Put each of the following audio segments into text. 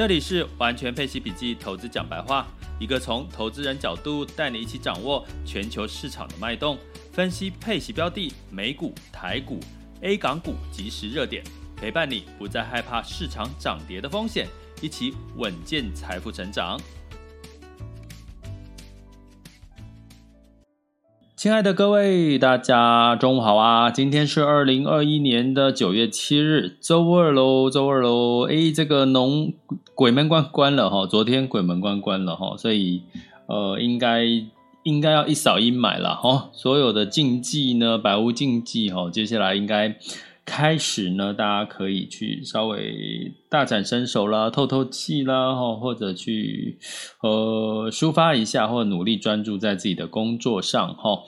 这里是完全配息笔记投资讲白话，一个从投资人角度带你一起掌握全球市场的脉动，分析配息标的、美股、台股、A 港股及时热点，陪伴你不再害怕市场涨跌的风险，一起稳健财富成长。亲爱的各位，大家中午好啊！今天是二零二一年的九月七日，周二喽，周二喽。哎，这个农鬼门关关了哈，昨天鬼门关关了哈，所以呃，应该应该要一扫阴霾了哈。所有的禁忌呢，百无禁忌哈，接下来应该。开始呢，大家可以去稍微大展身手啦，透透气啦，或者去呃抒发一下，或努力专注在自己的工作上哈。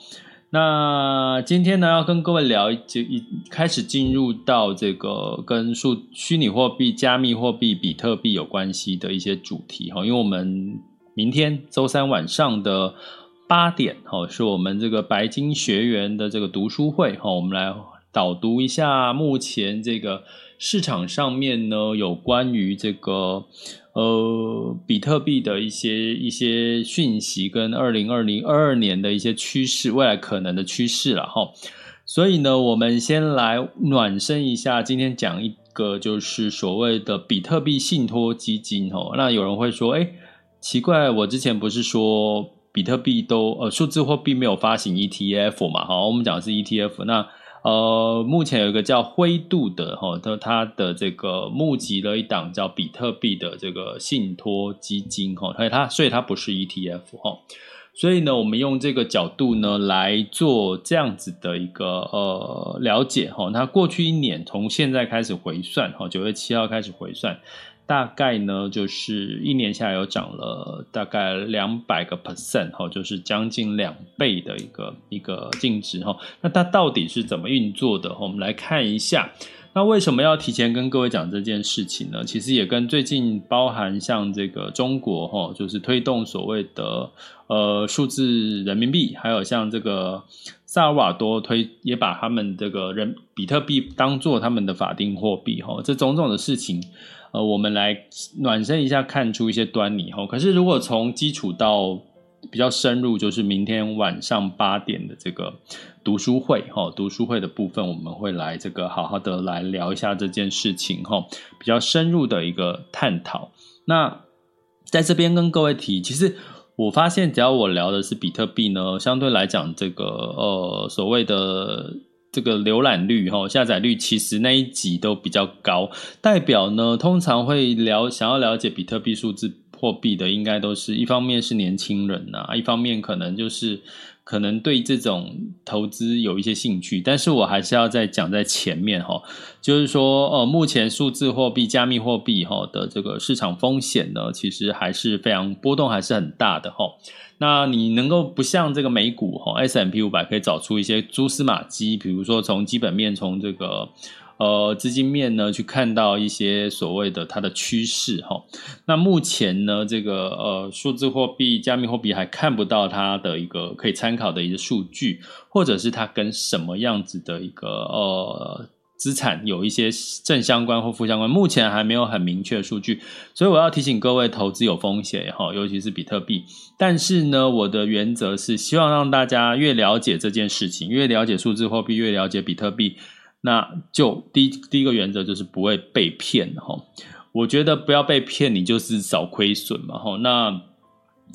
那今天呢，要跟各位聊，就一开始进入到这个跟数虚拟货币、加密货币、比特币有关系的一些主题哈。因为我们明天周三晚上的八点哈，是我们这个白金学员的这个读书会哈，我们来。导读一下目前这个市场上面呢，有关于这个呃比特币的一些一些讯息，跟二零二零二二年的一些趋势，未来可能的趋势了哈。所以呢，我们先来暖身一下，今天讲一个就是所谓的比特币信托基金哦。那有人会说，哎，奇怪，我之前不是说比特币都呃数字货币没有发行 ETF 嘛？好，我们讲的是 ETF 那。呃，目前有一个叫灰度的哈，它它的这个募集了一档叫比特币的这个信托基金哈，所以它所以它不是 ETF 哈，所以呢，我们用这个角度呢来做这样子的一个呃了解哈，那过去一年从现在开始回算哈，九月七号开始回算。大概呢，就是一年下来有涨了大概两百个 percent 哈，就是将近两倍的一个一个净值哈。那它到底是怎么运作的？我们来看一下。那为什么要提前跟各位讲这件事情呢？其实也跟最近包含像这个中国哈，就是推动所谓的呃数字人民币，还有像这个萨尔瓦多推也把他们这个人比特币当做他们的法定货币哈，这种种的事情。呃，我们来暖身一下，看出一些端倪哈。可是，如果从基础到比较深入，就是明天晚上八点的这个读书会哈，读书会的部分，我们会来这个好好的来聊一下这件事情哈，比较深入的一个探讨。那在这边跟各位提，其实我发现，只要我聊的是比特币呢，相对来讲，这个呃所谓的。这个浏览率哈，下载率其实那一集都比较高，代表呢，通常会了想要了解比特币数字货币的，应该都是一方面是年轻人呐、一方面可能就是可能对这种投资有一些兴趣，但是我还是要再讲在前面哈，就是说呃，目前数字货币、加密货币哈的这个市场风险呢，其实还是非常波动，还是很大的哈。那你能够不像这个美股哈 S M P 五百可以找出一些蛛丝马迹，比如说从基本面、从这个呃资金面呢去看到一些所谓的它的趋势哈。那目前呢，这个呃数字货币、加密货币还看不到它的一个可以参考的一个数据，或者是它跟什么样子的一个呃。资产有一些正相关或负相关，目前还没有很明确的数据，所以我要提醒各位，投资有风险哈，尤其是比特币。但是呢，我的原则是希望让大家越了解这件事情，越了解数字货币，越了解比特币，那就第第一个原则就是不会被骗哈。我觉得不要被骗，你就是少亏损嘛哈。那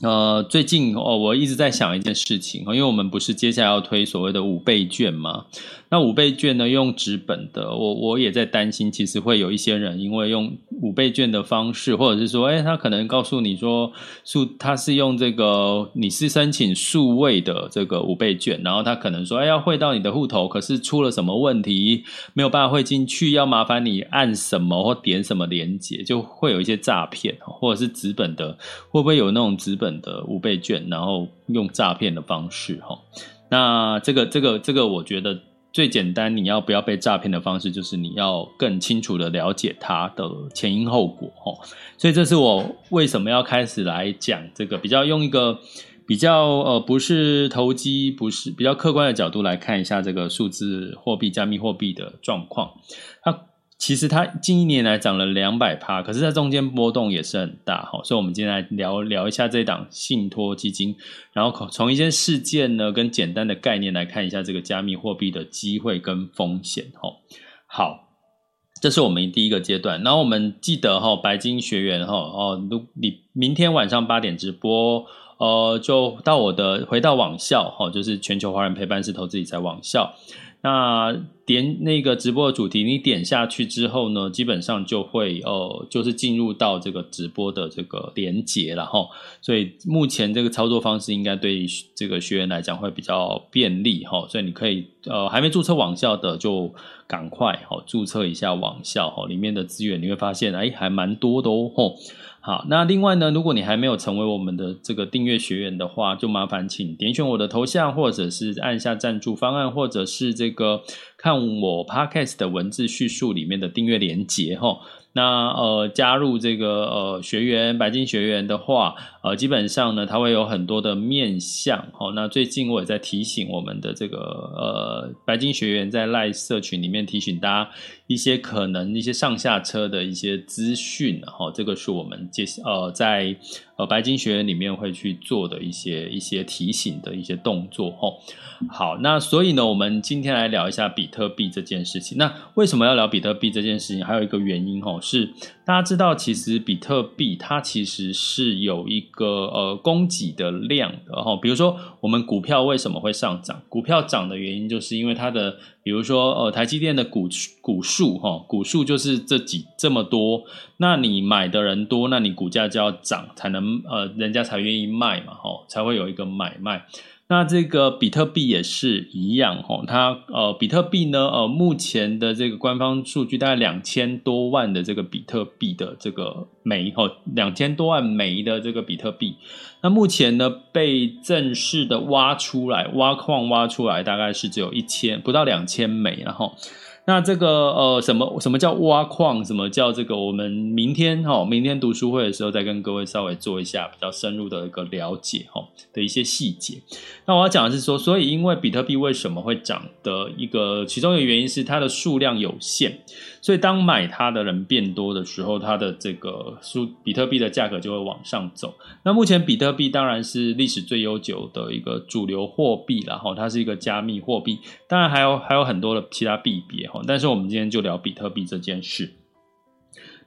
呃，最近哦，我一直在想一件事情，因为我们不是接下来要推所谓的五倍券吗？那五倍券呢，用纸本的，我我也在担心，其实会有一些人因为用五倍券的方式，或者是说，哎，他可能告诉你说数，他是用这个，你是申请数位的这个五倍券，然后他可能说，哎，要汇到你的户头，可是出了什么问题，没有办法汇进去，要麻烦你按什么或点什么连接，就会有一些诈骗，或者是纸本的，会不会有那种纸本的五倍券，然后用诈骗的方式，哈，那这个这个这个，我觉得。最简单，你要不要被诈骗的方式，就是你要更清楚的了解它的前因后果齁。所以这是我为什么要开始来讲这个，比较用一个比较呃不是投机，不是比较客观的角度来看一下这个数字货币、加密货币的状况。它其实它近一年来涨了两百趴，可是它中间波动也是很大哈，所以我们今天来聊聊一下这档信托基金，然后从一些事件呢跟简单的概念来看一下这个加密货币的机会跟风险哈。好，这是我们第一个阶段，然后我们记得哈，白金学员哈哦，你明天晚上八点直播，呃，就到我的回到网校哈，就是全球华人陪伴式投资理财网校。那点那个直播的主题，你点下去之后呢，基本上就会呃，就是进入到这个直播的这个连结了哈。所以目前这个操作方式应该对这个学员来讲会比较便利哈。所以你可以呃，还没注册网校的就赶快哈，注册一下网校哈，里面的资源你会发现哎，还蛮多的哦。好，那另外呢，如果你还没有成为我们的这个订阅学员的话，就麻烦请点选我的头像，或者是按下赞助方案，或者是这个看我 Podcast 的文字叙述里面的订阅连结吼。那呃，加入这个呃学员白金学员的话，呃，基本上呢，它会有很多的面向。哦。那最近我也在提醒我们的这个呃白金学员在赖社群里面提醒大家一些可能一些上下车的一些资讯。齁，这个是我们接呃在呃白金学员里面会去做的一些一些提醒的一些动作。哦。好，那所以呢，我们今天来聊一下比特币这件事情。那为什么要聊比特币这件事情？还有一个原因哦，是大家知道，其实比特币它其实是有一个呃供给的量的哈。比如说，我们股票为什么会上涨？股票涨的原因就是因为它的，比如说呃台积电的股股数哈，股数就是这几这么多，那你买的人多，那你股价就要涨，才能呃人家才愿意卖嘛，哈，才会有一个买卖。那这个比特币也是一样哈，它呃，比特币呢，呃，目前的这个官方数据大概两千多万的这个比特币的这个枚哈，两千多万枚的这个比特币，那目前呢被正式的挖出来，挖矿挖出来大概是只有一千不到两千枚，然后。那这个呃，什么什么叫挖矿？什么叫这个？我们明天哈，明天读书会的时候再跟各位稍微做一下比较深入的一个了解哈的一些细节。那我要讲的是说，所以因为比特币为什么会涨的一个其中一个原因是它的数量有限。所以，当买它的人变多的时候，它的这个数比特币的价格就会往上走。那目前比特币当然是历史最悠久的一个主流货币了哈，它是一个加密货币，当然还有还有很多的其他币别哈。但是我们今天就聊比特币这件事。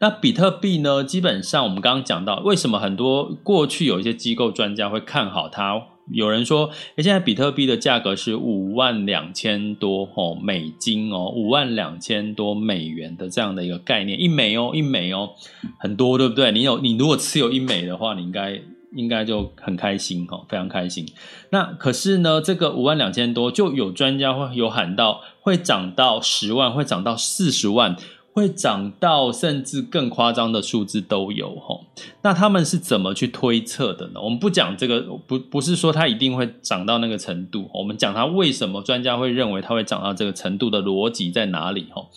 那比特币呢，基本上我们刚刚讲到，为什么很多过去有一些机构专家会看好它？有人说，诶，现在比特币的价格是五万两千多哦美金哦，五万两千多美元的这样的一个概念，一枚哦，一枚哦，很多对不对？你有你如果持有一枚的话，你应该应该就很开心哦，非常开心。那可是呢，这个五万两千多，就有专家会有喊到，会涨到十万，会涨到四十万。会涨到甚至更夸张的数字都有哈，那他们是怎么去推测的呢？我们不讲这个，不不是说它一定会涨到那个程度，我们讲它为什么专家会认为它会涨到这个程度的逻辑在哪里哈。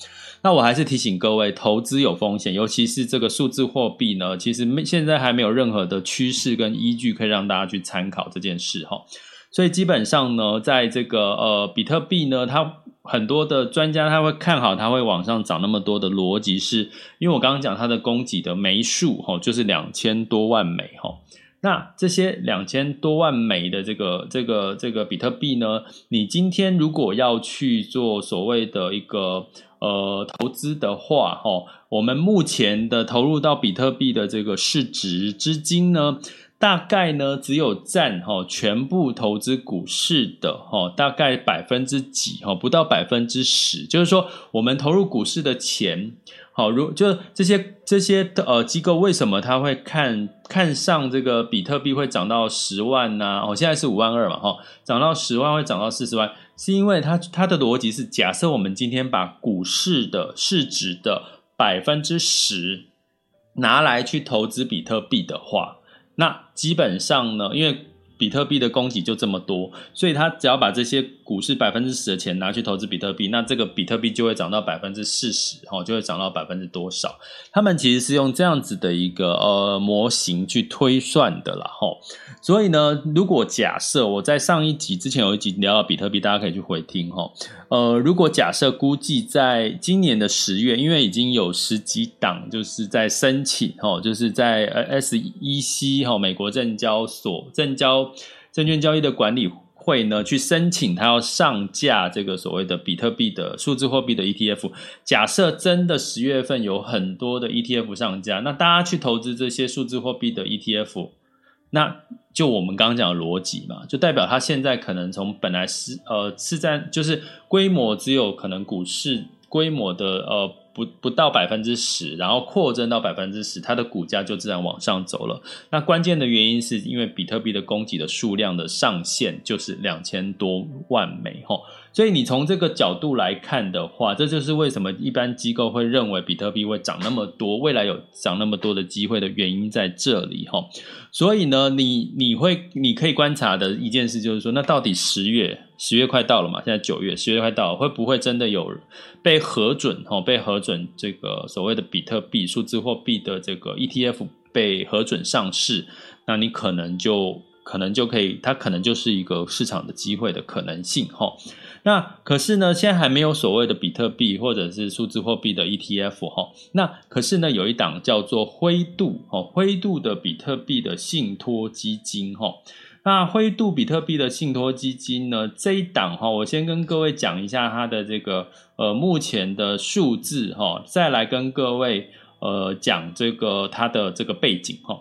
那我还是提醒各位，投资有风险，尤其是这个数字货币呢，其实没现在还没有任何的趋势跟依据可以让大家去参考这件事哈。所以基本上呢，在这个呃比特币呢，它。很多的专家他会看好，它会往上涨那么多的逻辑是，因为我刚刚讲它的供给的枚数哈，就是两千多万枚哈。那这些两千多万枚的这个这个这个比特币呢，你今天如果要去做所谓的一个呃投资的话哈，我们目前的投入到比特币的这个市值资金呢，大概呢只有占哈全部投资股市的哈大概百分之几哈，不到百分之十，就是说我们投入股市的钱。好，如就这些这些呃机构为什么他会看看上这个比特币会涨到十万呢？哦，现在是五万二嘛，哈，涨到十万会涨到四十万，是因为它它的逻辑是假设我们今天把股市的市值的百分之十拿来去投资比特币的话，那基本上呢，因为比特币的供给就这么多，所以他只要把这些股市百分之十的钱拿去投资比特币，那这个比特币就会涨到百分之四十，哈，就会涨到百分之多少？他们其实是用这样子的一个呃模型去推算的啦，哈。所以呢，如果假设我在上一集之前有一集聊到比特币，大家可以去回听哦。呃，如果假设估计在今年的十月，因为已经有十几档就是在申请哦，就是在呃 SEC 哈美国证交所证交证券交易的管理会呢去申请，它要上架这个所谓的比特币的数字货币的 ETF。假设真的十月份有很多的 ETF 上架，那大家去投资这些数字货币的 ETF。那就我们刚刚讲的逻辑嘛，就代表它现在可能从本来是呃是在就是规模只有可能股市规模的呃不不到百分之十，然后扩增到百分之十，它的股价就自然往上走了。那关键的原因是因为比特币的供给的数量的上限就是两千多万枚吼。所以你从这个角度来看的话，这就是为什么一般机构会认为比特币会涨那么多，未来有涨那么多的机会的原因在这里哈。所以呢，你你会你可以观察的一件事就是说，那到底十月十月快到了嘛？现在九月十月快到了，会不会真的有被核准哈？被核准这个所谓的比特币数字货币的这个 ETF 被核准上市，那你可能就可能就可以，它可能就是一个市场的机会的可能性哈。那可是呢，现在还没有所谓的比特币或者是数字货币的 ETF 哈。那可是呢，有一档叫做灰度哈，灰度的比特币的信托基金哈。那灰度比特币的信托基金呢，这一档哈，我先跟各位讲一下它的这个呃目前的数字哈，再来跟各位呃讲这个它的这个背景哈。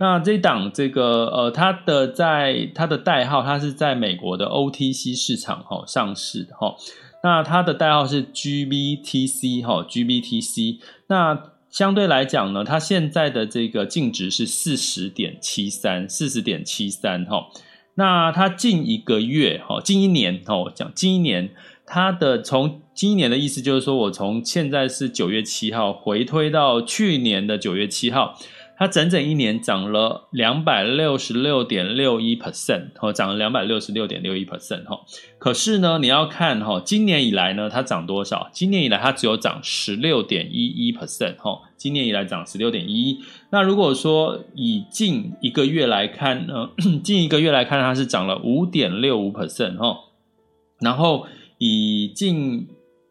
那这档这个呃，它的在它的代号，它是在美国的 OTC 市场哈上市的哈。那它的代号是 GBTC 哈，GBTC。那相对来讲呢，它现在的这个净值是四十点七三，四十点七三哈。那它近一个月哈，近一年哈，我讲近一年，它的从今年的意思就是说，我从现在是九月七号回推到去年的九月七号。它整整一年涨了两百六十六点六一 percent，哦，涨了两百六十六点六一 percent，哈。可是呢，你要看哈，今年以来呢，它涨多少？今年以来它只有涨十六点一一 percent，哈。今年以来涨十六点一一。那如果说以近一个月来看呢，近一个月来看，它是涨了五点六五 percent，哈。然后以近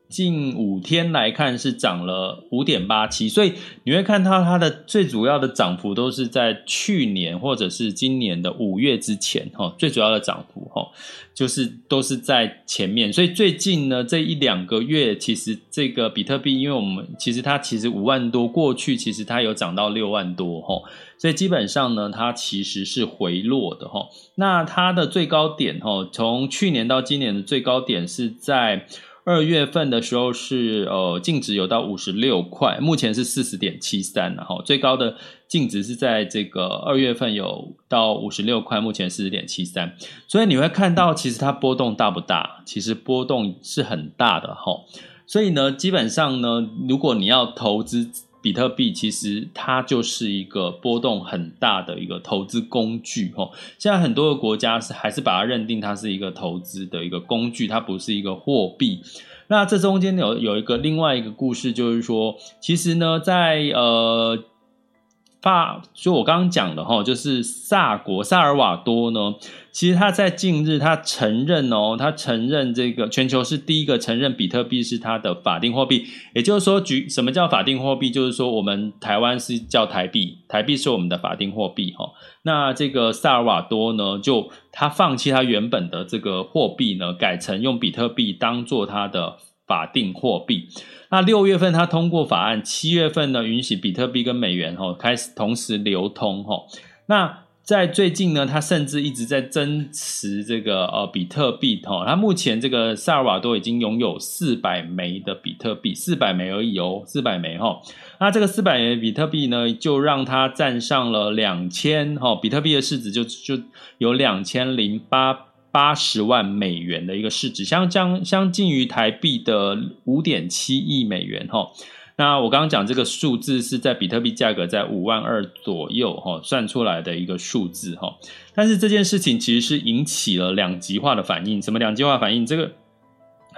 近五天来看是涨了五点八七，所以你会看到它的最主要的涨幅都是在去年或者是今年的五月之前哈，最主要的涨幅哈，就是都是在前面。所以最近呢这一两个月，其实这个比特币，因为我们其实它其实五万多，过去其实它有涨到六万多哈，所以基本上呢它其实是回落的哈。那它的最高点哈，从去年到今年的最高点是在。二月份的时候是呃净值有到五十六块，目前是四十点七三，然后最高的净值是在这个二月份有到五十六块，目前四十点七三，所以你会看到其实它波动大不大？其实波动是很大的哈，所以呢，基本上呢，如果你要投资。比特币其实它就是一个波动很大的一个投资工具，吼。现在很多的国家是还是把它认定它是一个投资的一个工具，它不是一个货币。那这中间有有一个另外一个故事，就是说，其实呢，在呃。发就我刚刚讲的哈，就是萨国萨尔瓦多呢，其实他在近日他承认哦，他承认这个全球是第一个承认比特币是他的法定货币，也就是说，举什么叫法定货币？就是说我们台湾是叫台币，台币是我们的法定货币哈。那这个萨尔瓦多呢，就他放弃他原本的这个货币呢，改成用比特币当做他的。法定货币，那六月份它通过法案，七月份呢允许比特币跟美元哈开始同时流通哈。那在最近呢，他甚至一直在增持这个呃比特币哈。他目前这个萨尔瓦多已经拥有四百枚的比特币，四百枚而已哦，四百枚哈。那这个四百枚比特币呢，就让他站上了两千哈，比特币的市值就就有两千零八八十万美元的一个市值，相将相近于台币的五点七亿美元哈。那我刚刚讲这个数字是在比特币价格在五万二左右哈算出来的一个数字哈，但是这件事情其实是引起了两极化的反应。什么两极化反应？这个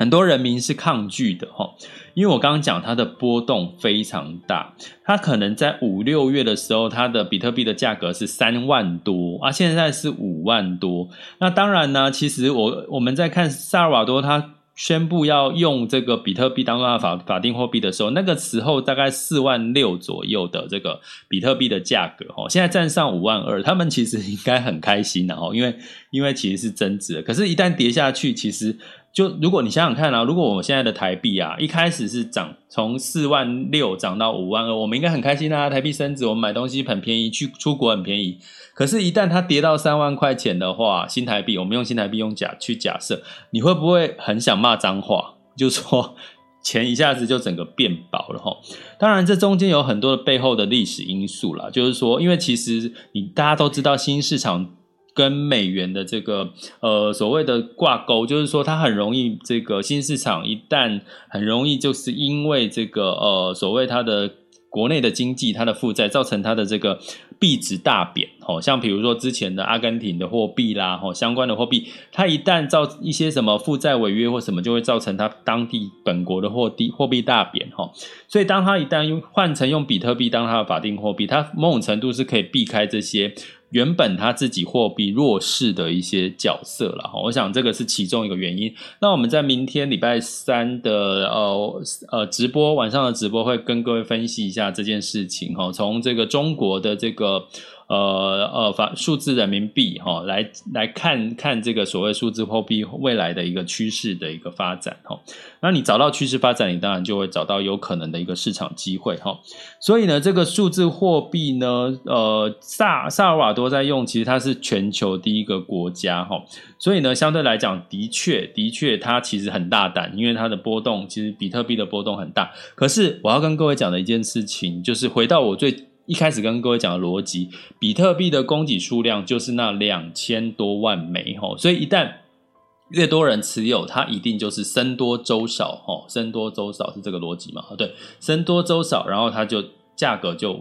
很多人民是抗拒的哈，因为我刚刚讲它的波动非常大，它可能在五六月的时候，它的比特币的价格是三万多啊，现在是五万多。那当然呢，其实我我们在看萨尔瓦多它。宣布要用这个比特币当做法法定货币的时候，那个时候大概四万六左右的这个比特币的价格，哦，现在站上五万二，他们其实应该很开心的，哦，因为因为其实是增值的，可是，一旦跌下去，其实。就如果你想想看啊，如果我们现在的台币啊，一开始是涨从四万六涨到五万二，我们应该很开心啊，台币升值，我们买东西很便宜，去出国很便宜。可是，一旦它跌到三万块钱的话，新台币，我们用新台币用假去假设，你会不会很想骂脏话？就说钱一下子就整个变薄了哈。当然，这中间有很多的背后的历史因素啦，就是说，因为其实你大家都知道，新市场。跟美元的这个呃所谓的挂钩，就是说它很容易这个新市场一旦很容易就是因为这个呃所谓它的国内的经济它的负债造成它的这个币值大贬，哦，像比如说之前的阿根廷的货币啦，哦相关的货币，它一旦造一些什么负债违约或什么，就会造成它当地本国的货币货币大贬，哈，所以当它一旦用换成用比特币当它的法定货币，它某种程度是可以避开这些。原本他自己货币弱势的一些角色了，我想这个是其中一个原因。那我们在明天礼拜三的呃呃直播晚上的直播会跟各位分析一下这件事情哈，从这个中国的这个。呃呃，法数字人民币哈，来来看看这个所谓数字货币未来的一个趋势的一个发展哈。那你找到趋势发展，你当然就会找到有可能的一个市场机会哈。所以呢，这个数字货币呢，呃，萨萨尔瓦多在用，其实它是全球第一个国家哈。所以呢，相对来讲，的确的确，它其实很大胆，因为它的波动其实比特币的波动很大。可是我要跟各位讲的一件事情，就是回到我最。一开始跟各位讲的逻辑，比特币的供给数量就是那两千多万枚吼，所以一旦越多人持有，它一定就是僧多粥少吼，僧多粥少是这个逻辑嘛？对，僧多粥少，然后它就价格就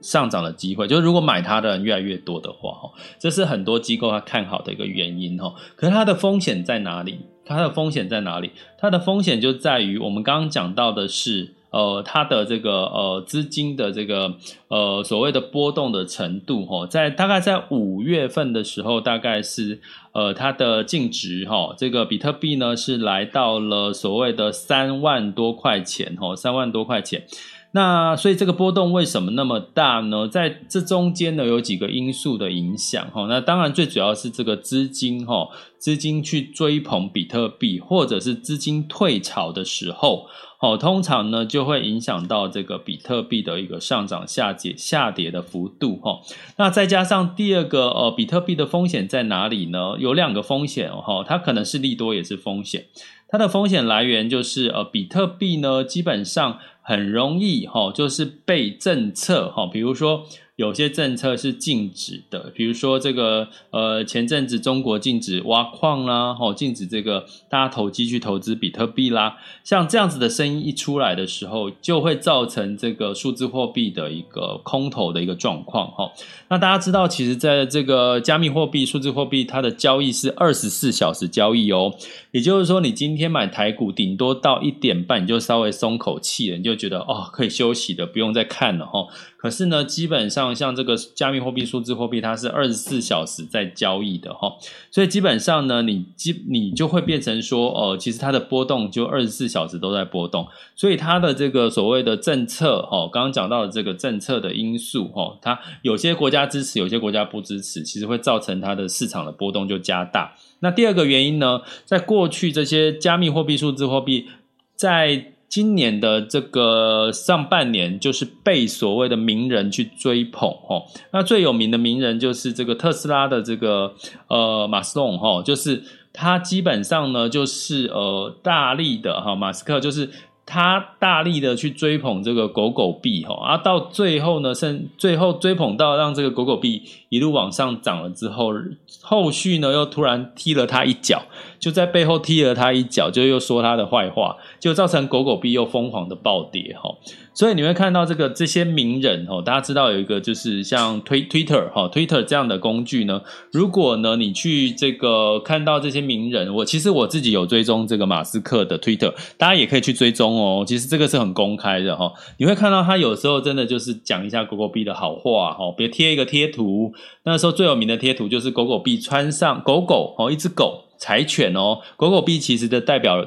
上涨的机会，就是如果买它的人越来越多的话吼，这是很多机构它看好的一个原因吼。可是它的风险在哪里？它的风险在哪里？它的风险就在于我们刚刚讲到的是。呃，它的这个呃资金的这个呃所谓的波动的程度哈，在大概在五月份的时候，大概是呃它的净值哈，这个比特币呢是来到了所谓的三万多块钱哈，三万多块钱。那所以这个波动为什么那么大呢？在这中间呢有几个因素的影响哈。那当然最主要是这个资金哈，资金去追捧比特币，或者是资金退潮的时候。好，通常呢就会影响到这个比特币的一个上涨、下跌、下跌的幅度哈。那再加上第二个呃，比特币的风险在哪里呢？有两个风险哈，它可能是利多也是风险。它的风险来源就是呃，比特币呢基本上很容易哈，就是被政策哈，比如说。有些政策是禁止的，比如说这个呃，前阵子中国禁止挖矿啦，吼，禁止这个大家投机去投资比特币啦，像这样子的声音一出来的时候，就会造成这个数字货币的一个空头的一个状况，哈。那大家知道，其实在这个加密货币、数字货币，它的交易是二十四小时交易哦，也就是说，你今天买台股，顶多到一点半，你就稍微松口气了，你就觉得哦，可以休息的，不用再看了，哈。可是呢，基本上像这个加密货币、数字货币，它是二十四小时在交易的哈，所以基本上呢，你基你就会变成说，呃，其实它的波动就二十四小时都在波动，所以它的这个所谓的政策哦，刚刚讲到的这个政策的因素哈，它有些国家支持，有些国家不支持，其实会造成它的市场的波动就加大。那第二个原因呢，在过去这些加密货币、数字货币在今年的这个上半年，就是被所谓的名人去追捧哦。那最有名的名人就是这个特斯拉的这个呃马斯隆哈，就是他基本上呢就是呃大力的哈马斯克就是。他大力的去追捧这个狗狗币哈，啊，到最后呢，甚最后追捧到让这个狗狗币一路往上涨了之后，后续呢又突然踢了他一脚，就在背后踢了他一脚，就又说他的坏话，就造成狗狗币又疯狂的暴跌哈。所以你会看到这个这些名人哦，大家知道有一个就是像推 Twitter 哈 Twitter 这样的工具呢，如果呢你去这个看到这些名人，我其实我自己有追踪这个马斯克的 Twitter，大家也可以去追踪哦。其实这个是很公开的哈，你会看到他有时候真的就是讲一下狗狗币的好话哈，别贴一个贴图。那时候最有名的贴图就是狗狗币穿上狗狗哦，一只狗柴犬哦，狗狗币其实的代表。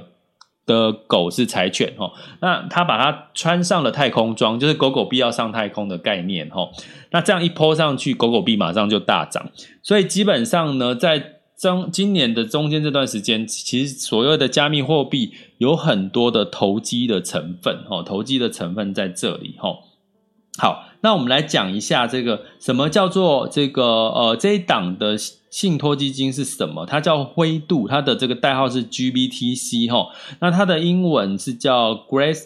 的狗是柴犬哦，那他把它穿上了太空装，就是狗狗币要上太空的概念哦。那这样一泼上去，狗狗币马上就大涨。所以基本上呢，在中今年的中间这段时间，其实所有的加密货币有很多的投机的成分哦，投机的成分在这里哦。好，那我们来讲一下这个什么叫做这个呃这一档的。信托基金是什么？它叫灰度，它的这个代号是 GBTC 哈。那它的英文是叫 Grace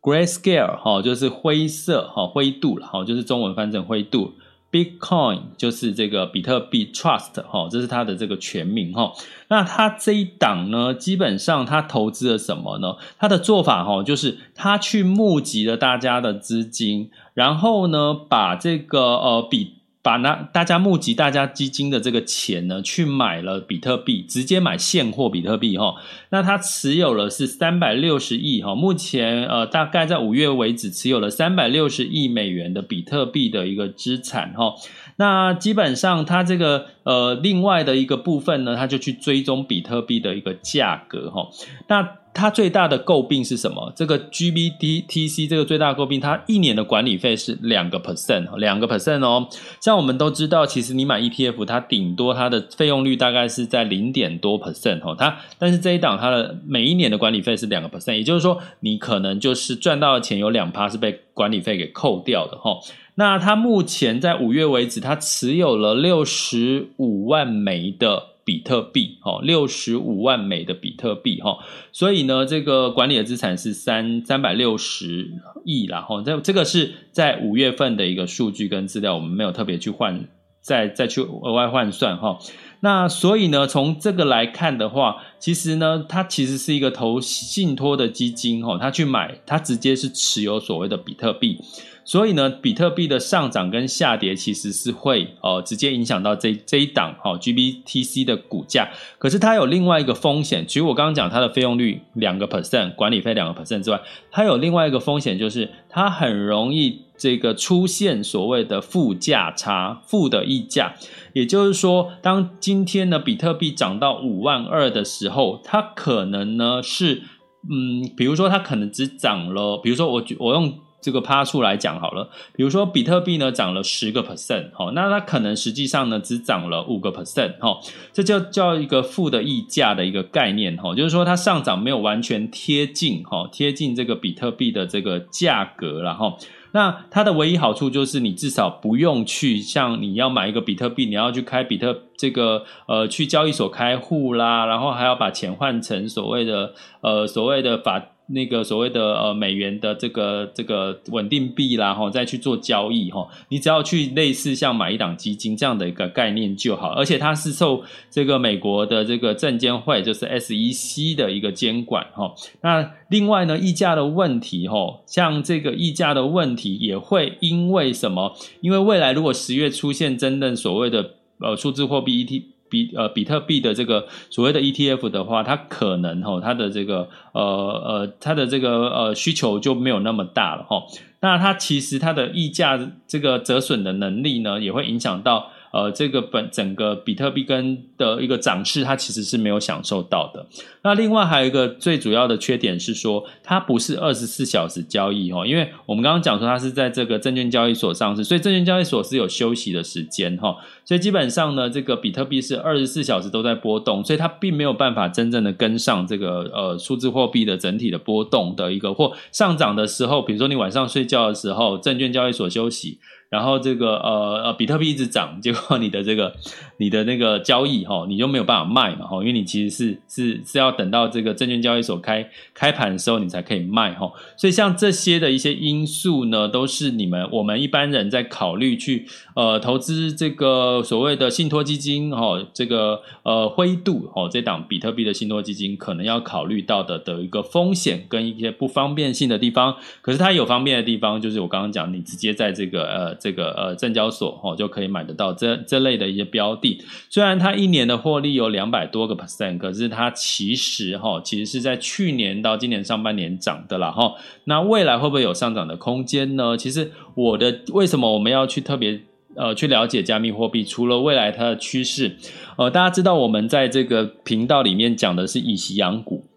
Grayscale 哈，就是灰色哈灰度了哈，就是中文翻成灰度。Bitcoin 就是这个比特币 Trust 哈，这是它的这个全名哈。那它这一档呢，基本上它投资了什么呢？它的做法哈，就是它去募集了大家的资金，然后呢，把这个呃比。把那大家募集大家基金的这个钱呢，去买了比特币，直接买现货比特币哈。那他持有了是三百六十亿哈，目前呃大概在五月为止持有了三百六十亿美元的比特币的一个资产哈。那基本上它这个呃另外的一个部分呢，它就去追踪比特币的一个价格哈。那它最大的诟病是什么？这个 GBTC 这个最大的诟病，它一年的管理费是两个 percent，两个 percent 哦。像我们都知道，其实你买 ETF，它顶多它的费用率大概是在零点多 percent 哦。它但是这一档它的每一年的管理费是两个 percent，也就是说你可能就是赚到的钱有两趴是被管理费给扣掉的哈。那他目前在五月为止，他持有了六十五万枚的。比特币，哈，六十五万枚的比特币，哈，所以呢，这个管理的资产是三三百六十亿然后，这这个是在五月份的一个数据跟资料，我们没有特别去换，再再去额外换算，哈，那所以呢，从这个来看的话，其实呢，它其实是一个投信托的基金，哈，它去买，它直接是持有所谓的比特币。所以呢，比特币的上涨跟下跌其实是会呃直接影响到这这一档哦 GBTC 的股价。可是它有另外一个风险，其实我刚刚讲它的费用率两个 percent，管理费两个 percent 之外，它有另外一个风险，就是它很容易这个出现所谓的负价差、负的溢价。也就是说，当今天呢比特币涨到五万二的时候，它可能呢是嗯，比如说它可能只涨了，比如说我我用。这个趴数来讲好了，比如说比特币呢涨了十个 percent，哈，那它可能实际上呢只涨了五个 percent，哈，这就叫一个负的溢价的一个概念，哈，就是说它上涨没有完全贴近，哈，贴近这个比特币的这个价格，然后。那它的唯一好处就是，你至少不用去像你要买一个比特币，你要去开比特这个呃去交易所开户啦，然后还要把钱换成所谓的呃所谓的法。那个所谓的呃美元的这个这个稳定币啦，哈，再去做交易哈，你只要去类似像买一档基金这样的一个概念就好，而且它是受这个美国的这个证监会就是 SEC 的一个监管哈。那另外呢，溢价的问题哈，像这个溢价的问题也会因为什么？因为未来如果十月出现真正所谓的呃数字货币 ET。比呃比特币的这个所谓的 ETF 的话，它可能哈、它的这个呃呃它的这个呃需求就没有那么大了哈、那它其实它的溢价这个折损的能力呢，也会影响到呃这个本整个比特币跟的一个涨势，它其实是没有享受到的。那另外还有一个最主要的缺点是说，它不是二十四小时交易哈，因为我们刚刚讲说它是在这个证券交易所上市，所以证券交易所是有休息的时间哈，所以基本上呢，这个比特币是二十四小时都在波动，所以它并没有办法真正的跟上这个呃数字货币的整体的波动的一个或上涨的时候，比如说你晚上睡觉的时候，证券交易所休息。然后这个呃呃，比特币一直涨，结果你的这个你的那个交易哈，你就没有办法卖嘛哈，因为你其实是是是要等到这个证券交易所开开盘的时候，你才可以卖哈。所以像这些的一些因素呢，都是你们我们一般人在考虑去呃投资这个所谓的信托基金哈，这个呃灰度哈这档比特币的信托基金可能要考虑到的的一个风险跟一些不方便性的地方。可是它有方便的地方，就是我刚刚讲，你直接在这个呃。这个呃，证交所哦，就可以买得到这这类的一些标的。虽然它一年的获利有两百多个 percent，可是它其实哈，其实是在去年到今年上半年涨的啦哈。那未来会不会有上涨的空间呢？其实我的为什么我们要去特别呃去了解加密货币？除了未来它的趋势，呃，大家知道我们在这个频道里面讲的是以息养股。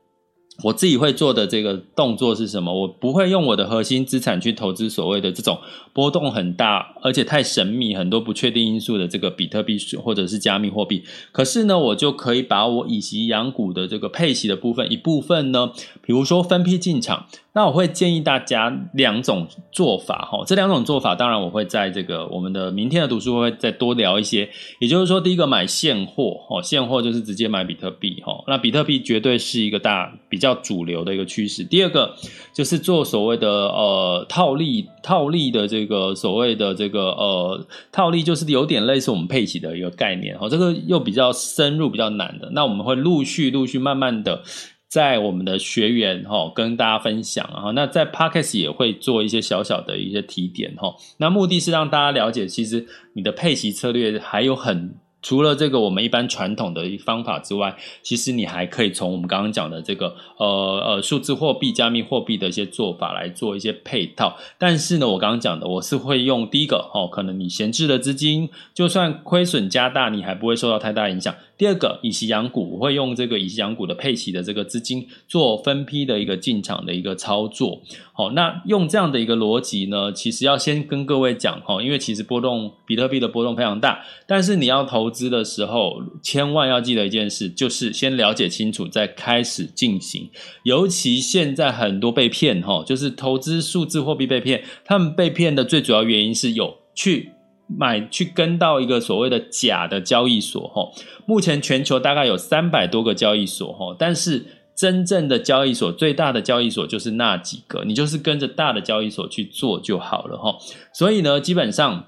我自己会做的这个动作是什么？我不会用我的核心资产去投资所谓的这种波动很大而且太神秘、很多不确定因素的这个比特币或者是加密货币。可是呢，我就可以把我以息养股的这个配息的部分一部分呢，比如说分批进场。那我会建议大家两种做法哈，这两种做法当然我会在这个我们的明天的读书会再多聊一些。也就是说，第一个买现货哈，现货就是直接买比特币哈，那比特币绝对是一个大比较主流的一个趋势。第二个就是做所谓的呃套利套利的这个所谓的这个呃套利，就是有点类似我们配息的一个概念哈，这个又比较深入比较难的，那我们会陆续陆续慢慢的。在我们的学员哈，跟大家分享啊，那在 Podcast 也会做一些小小的一些提点哈，那目的是让大家了解，其实你的配息策略还有很。除了这个我们一般传统的方法之外，其实你还可以从我们刚刚讲的这个呃呃数字货币、加密货币的一些做法来做一些配套。但是呢，我刚刚讲的，我是会用第一个哦，可能你闲置的资金，就算亏损加大，你还不会受到太大影响。第二个，以息养股，我会用这个以息养股的配息的这个资金做分批的一个进场的一个操作。好，那用这样的一个逻辑呢，其实要先跟各位讲哈，因为其实波动比特币的波动非常大，但是你要投资的时候，千万要记得一件事，就是先了解清楚再开始进行。尤其现在很多被骗哈，就是投资数字货币被骗，他们被骗的最主要原因是有去。买去跟到一个所谓的假的交易所哈，目前全球大概有三百多个交易所哈，但是真正的交易所最大的交易所就是那几个，你就是跟着大的交易所去做就好了哈。所以呢，基本上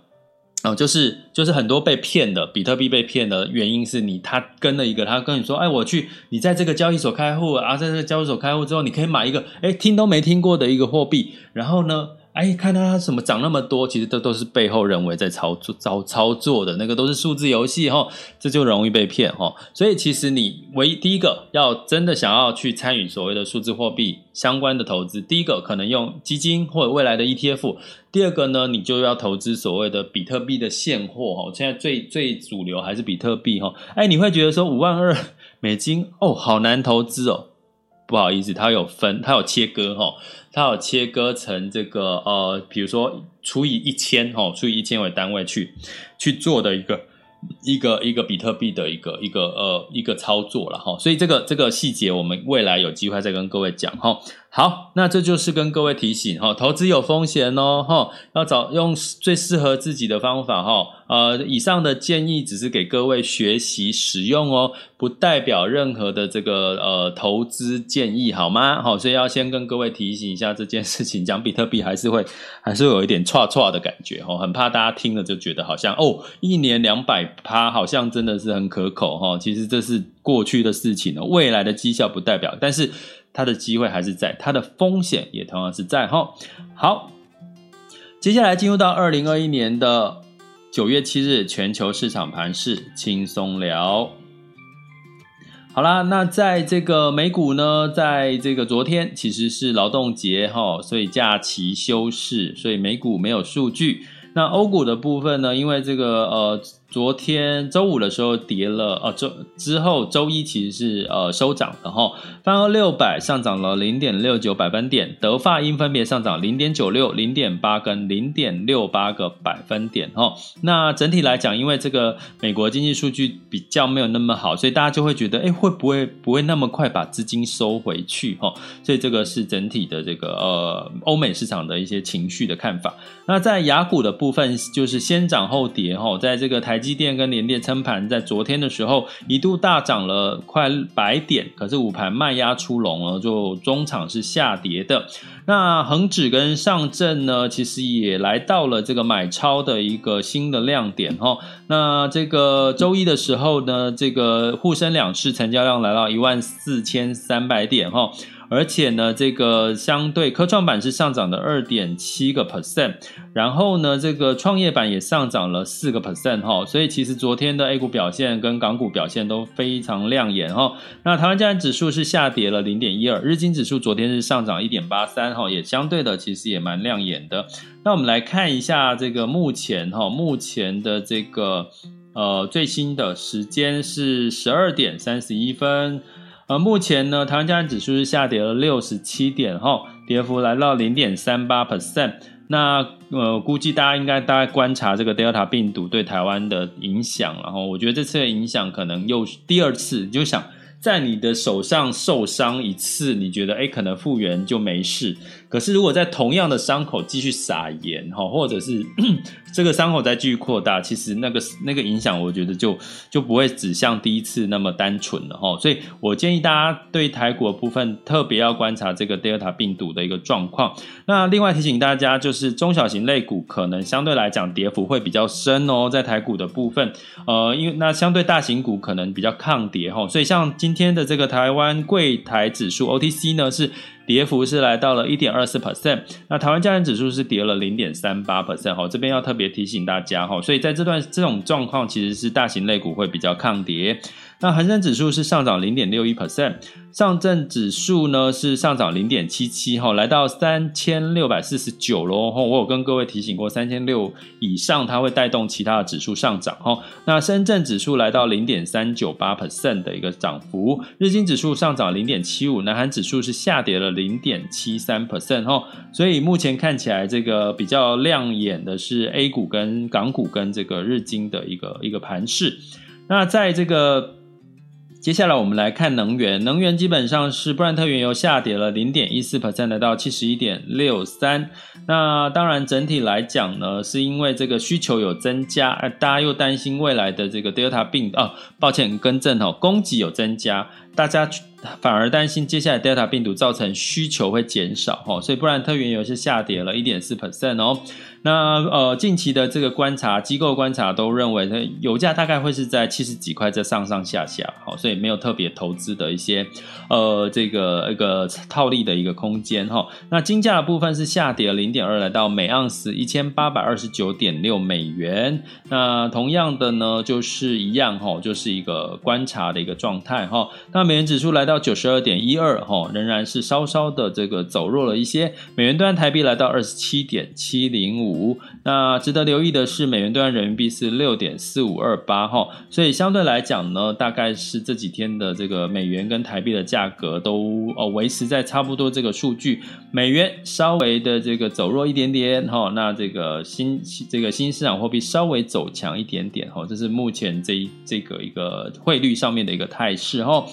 哦，就是就是很多被骗的比特币被骗的原因是你他跟了一个，他跟你说，哎，我去你在这个交易所开户啊，在这个交易所开户之后，你可以买一个哎听都没听过的一个货币，然后呢。哎，看它什么涨那么多，其实这都是背后人为在操作、操操作的那个都是数字游戏哈，这就容易被骗哈。所以其实你唯一第一个要真的想要去参与所谓的数字货币相关的投资，第一个可能用基金或者未来的 ETF，第二个呢，你就要投资所谓的比特币的现货哈。现在最最主流还是比特币哈。哎，你会觉得说五万二美金哦，好难投资哦。不好意思，它有分，它有切割哈，它有切割成这个呃，比如说除以一千哈，除以一千为单位去去做的一个一个一个比特币的一个一个呃一个操作了哈，所以这个这个细节我们未来有机会再跟各位讲哈。好，那这就是跟各位提醒哈，投资有风险哦哈，要找用最适合自己的方法哈。呃，以上的建议只是给各位学习使用哦，不代表任何的这个呃投资建议好吗？好，所以要先跟各位提醒一下这件事情。讲比特币还是会还是会有一点剉剉的感觉哈，很怕大家听了就觉得好像哦，一年两百趴好像真的是很可口哈。其实这是过去的事情了，未来的绩效不代表，但是。它的机会还是在，它的风险也同样是在哈。好，接下来进入到二零二一年的九月七日全球市场盘势轻松聊。好啦，那在这个美股呢，在这个昨天其实是劳动节哈，所以假期休市，所以美股没有数据。那欧股的部分呢，因为这个呃。昨天周五的时候跌了，呃，周之后周一其实是呃收涨的哈，泛欧六百上涨了零点六九百分点，德发英分别上涨零点九六、零点八跟零点六八个百分点哈。那整体来讲，因为这个美国经济数据比较没有那么好，所以大家就会觉得，哎，会不会不会那么快把资金收回去哈？所以这个是整体的这个呃欧美市场的一些情绪的看法。那在雅股的部分，就是先涨后跌哈，在这个台积电跟联电撑盘，在昨天的时候一度大涨了快百点，可是午盘卖压出笼了，就中场是下跌的。那恒指跟上证呢，其实也来到了这个买超的一个新的亮点哈。那这个周一的时候呢，这个沪深两市成交量来到一万四千三百点哈。而且呢，这个相对科创板是上涨的二点七个 percent，然后呢，这个创业板也上涨了四个 percent 哈，所以其实昨天的 A 股表现跟港股表现都非常亮眼哈。那台湾加权指数是下跌了零点一二，日经指数昨天是上涨一点八三哈，也相对的其实也蛮亮眼的。那我们来看一下这个目前哈，目前的这个呃最新的时间是十二点三十一分。而目前呢，台湾加权指数是下跌了六十七点，哈，跌幅来到零点三八 percent。那呃，估计大家应该大概观察这个 Delta 病毒对台湾的影响，然后我觉得这次的影响可能又第二次，你就想在你的手上受伤一次，你觉得诶可能复原就没事。可是如果在同样的伤口继续撒盐，哈，或者是。这个伤口再继续扩大，其实那个那个影响，我觉得就就不会只像第一次那么单纯了哈。所以我建议大家对台股的部分特别要观察这个 Delta 病毒的一个状况。那另外提醒大家，就是中小型类股可能相对来讲跌幅会比较深哦，在台股的部分，呃，因为那相对大型股可能比较抗跌哈。所以像今天的这个台湾柜台指数 OTC 呢是。跌幅是来到了一点二四 percent，那台湾加权指数是跌了零点三八 percent 哈，这边要特别提醒大家哈，所以在这段这种状况，其实是大型类股会比较抗跌。那恒生指数是上涨零点六一 percent，上证指数呢是上涨零点七七哈，来到三千六百四十九喽哈。我有跟各位提醒过，三千六以上它会带动其他的指数上涨哈。那深圳指数来到零点三九八 percent 的一个涨幅，日经指数上涨零点七五，南韩指数是下跌了零点七三 percent 哈。所以目前看起来，这个比较亮眼的是 A 股跟港股跟这个日经的一个一个盘势。那在这个。接下来我们来看能源，能源基本上是布兰特原油下跌了零点一四 percent，来到七十一点六三。那当然整体来讲呢，是因为这个需求有增加，而大家又担心未来的这个 Delta 病哦，抱歉更正哦，供给有增加，大家反而担心接下来 Delta 病毒造成需求会减少哈，所以布兰特原油是下跌了一点四 percent 哦。那呃，近期的这个观察机构观察都认为，它油价大概会是在七十几块，在上上下下，好，所以没有特别投资的一些呃这个一个套利的一个空间哈。那金价的部分是下跌零点二，来到每盎司一千八百二十九点六美元。那同样的呢，就是一样哈，就是一个观察的一个状态哈。那美元指数来到九十二点一二哈，仍然是稍稍的这个走弱了一些。美元兑台币来到二十七点七零五。那值得留意的是，美元兑换人民币是六点四五二八哈，所以相对来讲呢，大概是这几天的这个美元跟台币的价格都呃维持在差不多这个数据，美元稍微的这个走弱一点点哈，那这个新这个新市场货币稍微走强一点点哈，这是目前这这个一个汇率上面的一个态势哈。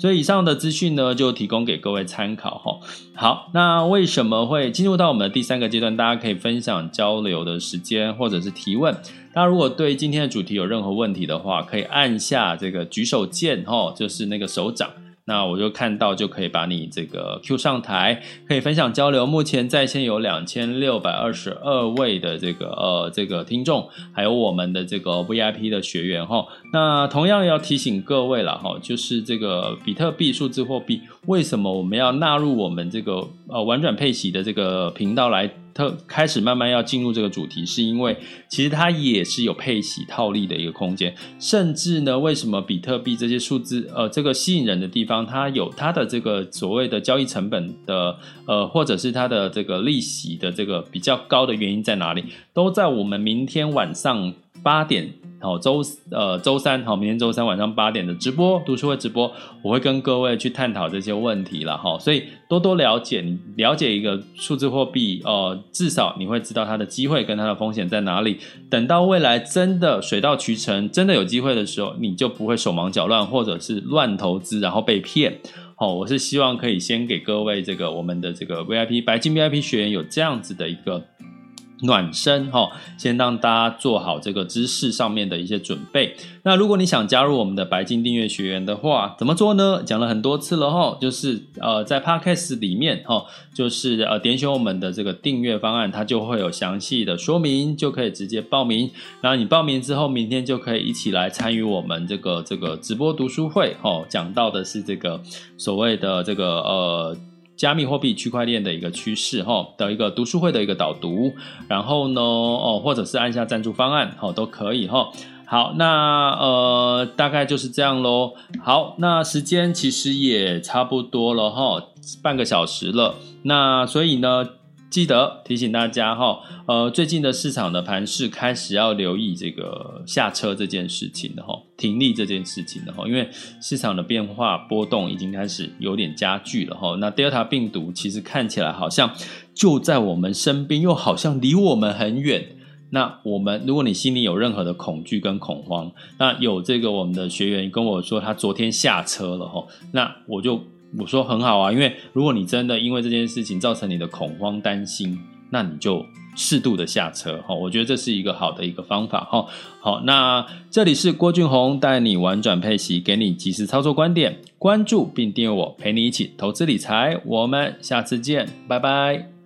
所以以上的资讯呢，就提供给各位参考哈。好，那为什么会进入到我们的第三个阶段？大家可以分享交流的时间，或者是提问。大家如果对今天的主题有任何问题的话，可以按下这个举手键哈，就是那个手掌。那我就看到就可以把你这个 Q 上台，可以分享交流。目前在线有两千六百二十二位的这个呃这个听众，还有我们的这个 VIP 的学员哈。那同样要提醒各位了哈，就是这个比特币数字货币，为什么我们要纳入我们这个呃玩转配息的这个频道来？特开始慢慢要进入这个主题，是因为其实它也是有配息套利的一个空间，甚至呢，为什么比特币这些数字呃这个吸引人的地方，它有它的这个所谓的交易成本的呃，或者是它的这个利息的这个比较高的原因在哪里？都在我们明天晚上八点好，周呃周三好，明天周三晚上八点的直播读书会直播，我会跟各位去探讨这些问题了哈。所以多多了解，你了解一个数字货币，呃，至少你会知道它的机会跟它的风险在哪里。等到未来真的水到渠成，真的有机会的时候，你就不会手忙脚乱，或者是乱投资然后被骗。好，我是希望可以先给各位这个我们的这个 VIP 白金 VIP 学员有这样子的一个。暖身哈，先让大家做好这个知识上面的一些准备。那如果你想加入我们的白金订阅学员的话，怎么做呢？讲了很多次了哈，就是呃在 Podcast 里面哈，就是呃点选我们的这个订阅方案，它就会有详细的说明，就可以直接报名。然后你报名之后，明天就可以一起来参与我们这个这个直播读书会哈，讲到的是这个所谓的这个呃。加密货币、区块链的一个趋势，哈的一个读书会的一个导读，然后呢，哦，或者是按下赞助方案，哦，都可以，哈。好，那呃，大概就是这样喽。好，那时间其实也差不多了，哈，半个小时了。那所以呢，记得提醒大家哈，呃，最近的市场的盘势开始要留意这个下车这件事情的哈，停利这件事情的哈，因为市场的变化波动已经开始有点加剧了哈。那 Delta 病毒其实看起来好像就在我们身边，又好像离我们很远。那我们如果你心里有任何的恐惧跟恐慌，那有这个我们的学员跟我说他昨天下车了哈，那我就。我说很好啊，因为如果你真的因为这件事情造成你的恐慌担心，那你就适度的下车哈。我觉得这是一个好的一个方法哈。好，那这里是郭俊宏带你玩转配息，给你及时操作观点，关注并订阅我，陪你一起投资理财。我们下次见，拜拜。